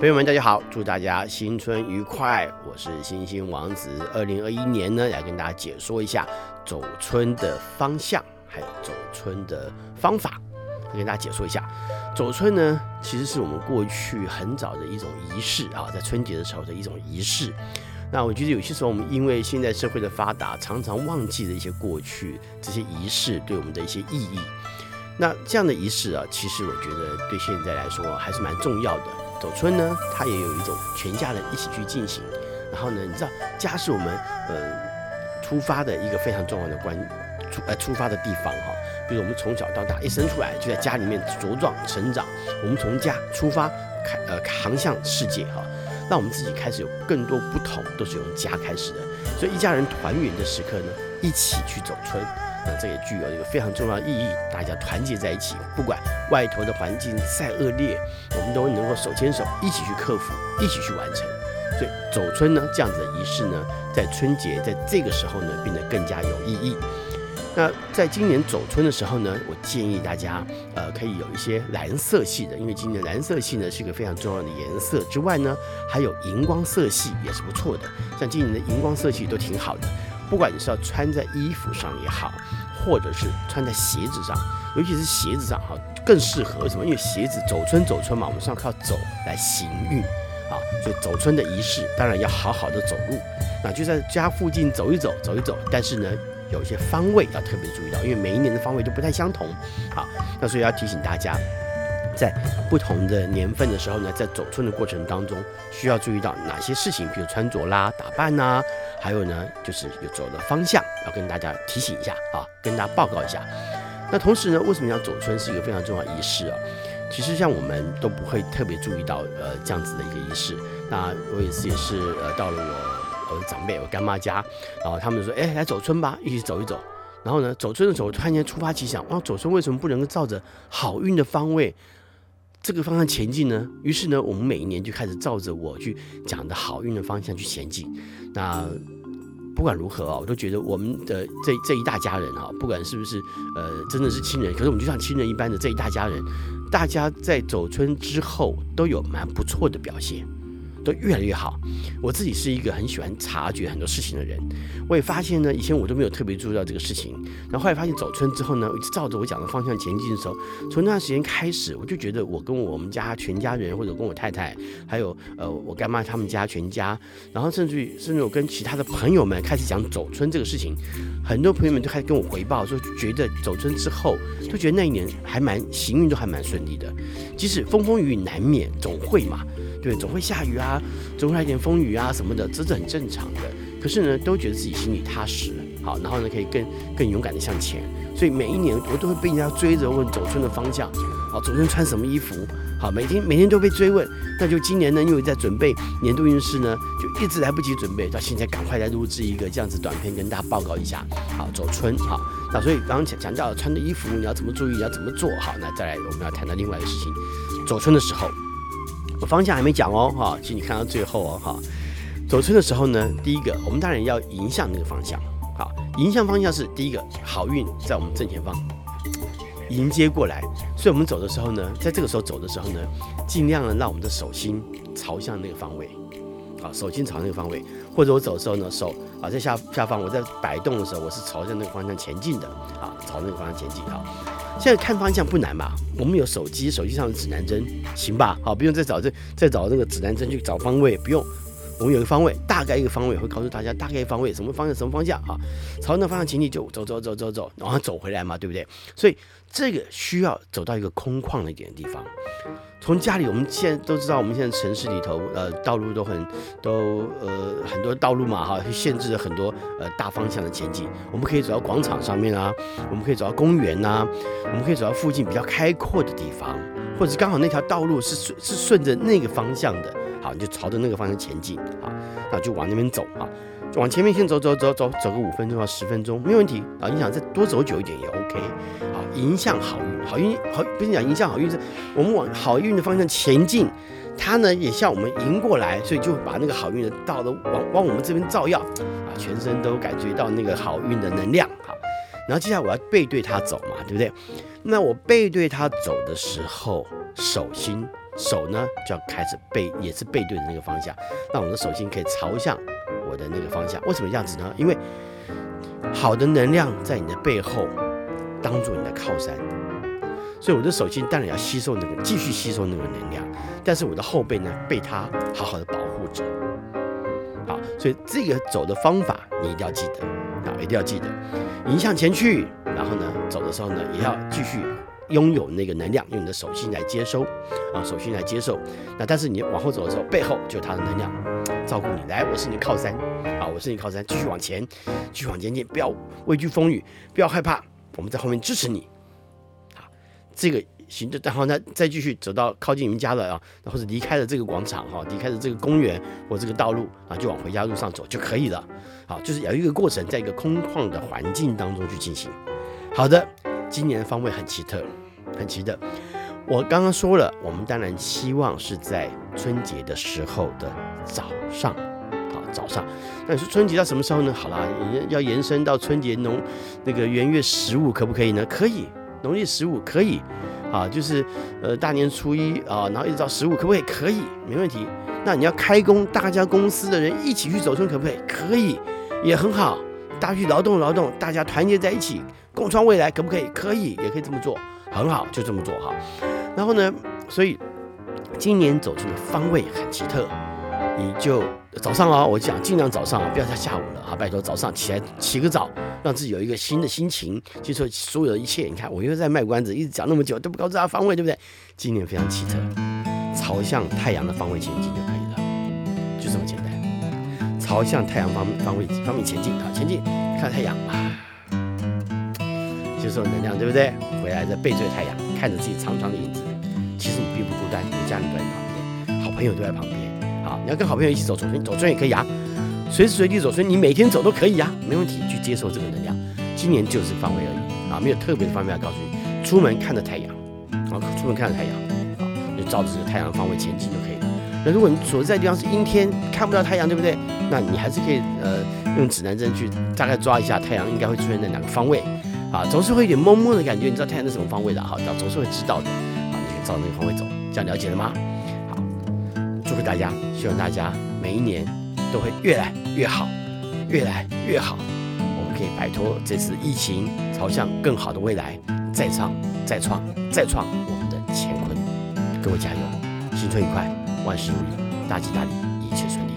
朋友们，大家好，祝大家新春愉快！我是星星王子。二零二一年呢，来跟大家解说一下走春的方向，还有走春的方法，来跟大家解说一下。走春呢，其实是我们过去很早的一种仪式啊，在春节的时候的一种仪式。那我觉得有些时候，我们因为现在社会的发达，常常忘记了一些过去这些仪式对我们的一些意义。那这样的仪式啊，其实我觉得对现在来说还是蛮重要的。走春呢，它也有一种全家人一起去进行。然后呢，你知道家是我们呃出发的一个非常重要的关出呃出发的地方哈。比如我们从小到大一生出来就在家里面茁壮成长，我们从家出发开呃航向世界哈，让我们自己开始有更多不同，都是由家开始的。所以一家人团圆的时刻呢，一起去走春。那这也具有一个非常重要的意义，大家团结在一起，不管外头的环境再恶劣，我们都能够手牵手一起去克服，一起去完成。所以走春呢，这样子的仪式呢，在春节在这个时候呢，变得更加有意义。那在今年走春的时候呢，我建议大家，呃，可以有一些蓝色系的，因为今年蓝色系呢是一个非常重要的颜色之外呢，还有荧光色系也是不错的，像今年的荧光色系都挺好的。不管你是要穿在衣服上也好，或者是穿在鞋子上，尤其是鞋子上哈，更适合什么？因为鞋子走春走春嘛，我们是要靠走来行运啊，所以走春的仪式当然要好好的走路，那就在家附近走一走，走一走。但是呢，有一些方位要特别注意到，因为每一年的方位都不太相同啊，那所以要提醒大家。在不同的年份的时候呢，在走春的过程当中，需要注意到哪些事情？比如穿着啦、打扮呐、还有呢，就是有走的方向，要跟大家提醒一下啊，跟大家报告一下。那同时呢，为什么要走春是一个非常重要仪式啊？其实像我们都不会特别注意到呃这样子的一个仪式。那我也是也是呃到了我我的长辈我干妈家，然后他们说，哎，来走春吧，一起走一走。然后呢，走春的时候突然间突发奇想，哇，走春为什么不能够照着好运的方位？这个方向前进呢，于是呢，我们每一年就开始照着我去讲的好运的方向去前进。那不管如何啊，我都觉得我们的这这一大家人哈，不管是不是呃真的是亲人，可是我们就像亲人一般的这一大家人，大家在走春之后都有蛮不错的表现。都越来越好。我自己是一个很喜欢察觉很多事情的人，我也发现呢，以前我都没有特别注意到这个事情。然后后来发现走春之后呢，我就照着我讲的方向前进的时候，从那段时间开始，我就觉得我跟我们家全家人，或者跟我太太，还有呃我干妈他们家全家，然后甚至于甚至我跟其他的朋友们开始讲走春这个事情，很多朋友们就开始跟我回报说，觉得走春之后，都觉得那一年还蛮行运都还蛮顺利的，即使风风雨雨难免，总会嘛。对，总会下雨啊，总会来点风雨啊什么的，这是很正常的。可是呢，都觉得自己心里踏实，好，然后呢，可以更更勇敢的向前。所以每一年我都会被人家追着问走春的方向，好，走春穿什么衣服？好，每天每天都被追问。那就今年呢，因为在准备年度运势呢，就一直来不及准备，到现在赶快来录制一个这样子短片跟大家报告一下。好，走春，好，那所以刚刚讲讲到穿的衣服你要怎么注意，要怎么做好？那再来我们要谈到另外一个事情，走春的时候。方向还没讲哦，哈，请你看到最后哦，哈。走春的时候呢，第一个，我们当然要迎向那个方向，好，迎向方向是第一个，好运在我们正前方迎接过来，所以我们走的时候呢，在这个时候走的时候呢，尽量的让我们的手心朝向那个方位，好，手心朝那个方位，或者我走的时候呢，手啊在下下方，我在摆动的时候，我是朝向那个方向前进的，啊，朝那个方向前进，好。现在看方向不难吧？我们有手机，手机上的指南针，行吧？好，不用再找这再找那个指南针去找方位，不用。我们有一个方位，大概一个方位会告诉大家大概方位什么方向什么方向啊？朝那方向前进就走走走走走，然后走回来嘛，对不对？所以这个需要走到一个空旷一点的地方。从家里，我们现在都知道，我们现在城市里头，呃，道路都很都呃很多道路嘛，哈，限制了很多呃大方向的前进。我们可以走到广场上面啊，我们可以走到公园呐、我们可以走到附近比较开阔的地方，或者是刚好那条道路是顺是顺着那个方向的，就朝着那个方向前进，啊，那就往那边走啊，往前面先走走走走走个五分钟到十分钟，没问题啊。你想再多走久一点也 OK，好，迎向好运。好运好，不是讲迎向好运，是我们往好运的方向前进，它呢也向我们迎过来，所以就把那个好运的道都往往我们这边照耀啊，全身都感觉到那个好运的能量。好，然后接下来我要背对它走嘛，对不对？那我背对它走的时候，手心手呢就要开始背，也是背对着那个方向，让我的手心可以朝向我的那个方向。为什么这样子呢？因为好的能量在你的背后，当做你的靠山，所以我的手心当然要吸收那个，继续吸收那个能量，但是我的后背呢，被它好好的保护着。好，所以这个走的方法你一定要记得啊，一定要记得，迎向前去，然后呢，走的时候呢，也要继续拥有那个能量，用你的手心来接收啊，手心来接受。那但是你往后走的时候，背后就有它的能量照顾你。来，我是你靠山啊，我是你靠山，继续往前，继续往前进，不要畏惧风雨，不要害怕，我们在后面支持你。好，这个。行，然后呢，再继续走到靠近你们家了啊，或者离开了这个广场哈，离开了这个公园或这个道路啊，就往回家路上走就可以了。好，就是有一个过程，在一个空旷的环境当中去进行。好的，今年的方位很奇特，很奇特。我刚刚说了，我们当然希望是在春节的时候的早上，好早上。那你说春节到什么时候呢？好啦，要延伸到春节农那个元月十五，可不可以呢？可以，农历十五可以。啊，就是呃大年初一啊，然后一直到十五，可不可以？可以，没问题。那你要开工，大家公司的人一起去走春，可不可以？可以，也很好。大家去劳动劳动，大家团结在一起，共创未来，可不可以？可以，也可以这么做，很好，就这么做哈。然后呢，所以今年走春的方位很奇特，你就。早上啊，我讲尽量早上啊，不要在下午了啊，拜托早上起来起个早，让自己有一个新的心情，接受所有的一切。你看，我又在卖关子，一直讲那么久都不告诉大家方位，对不对？今年非常奇特，朝向太阳的方位前进就可以了，就这么简单。朝向太阳方方位方面前进啊，前进，看太阳啊，接受能量，对不对？回来再背对太阳，看着自己长长的影子，其实你并不孤单，你的家人都在旁边，好朋友都在旁边。你要跟好朋友一起走走春，走春也可以啊，随时随地走所以，你每天走都可以啊，没问题，去接受这个能量。今年就是方位而已啊，没有特别的方位要告诉你。出门看着太阳，啊，出门看着太阳，啊，就照着这个太阳的方位前进就可以了。那如果你所在的地方是阴天，看不到太阳，对不对？那你还是可以呃用指南针去大概抓一下太阳应该会出现在哪个方位啊，总是会有点蒙蒙的感觉，你知道太阳是什么方位的哈，总是会知道的啊，你可以照那个方位走，这样了解了吗？好祝福大家，希望大家每一年都会越来越好，越来越好。我们可以摆脱这次疫情，朝向更好的未来，再创、再创、再创我们的乾坤。各位加油，新春愉快，万事如意，大吉大利，一切顺利。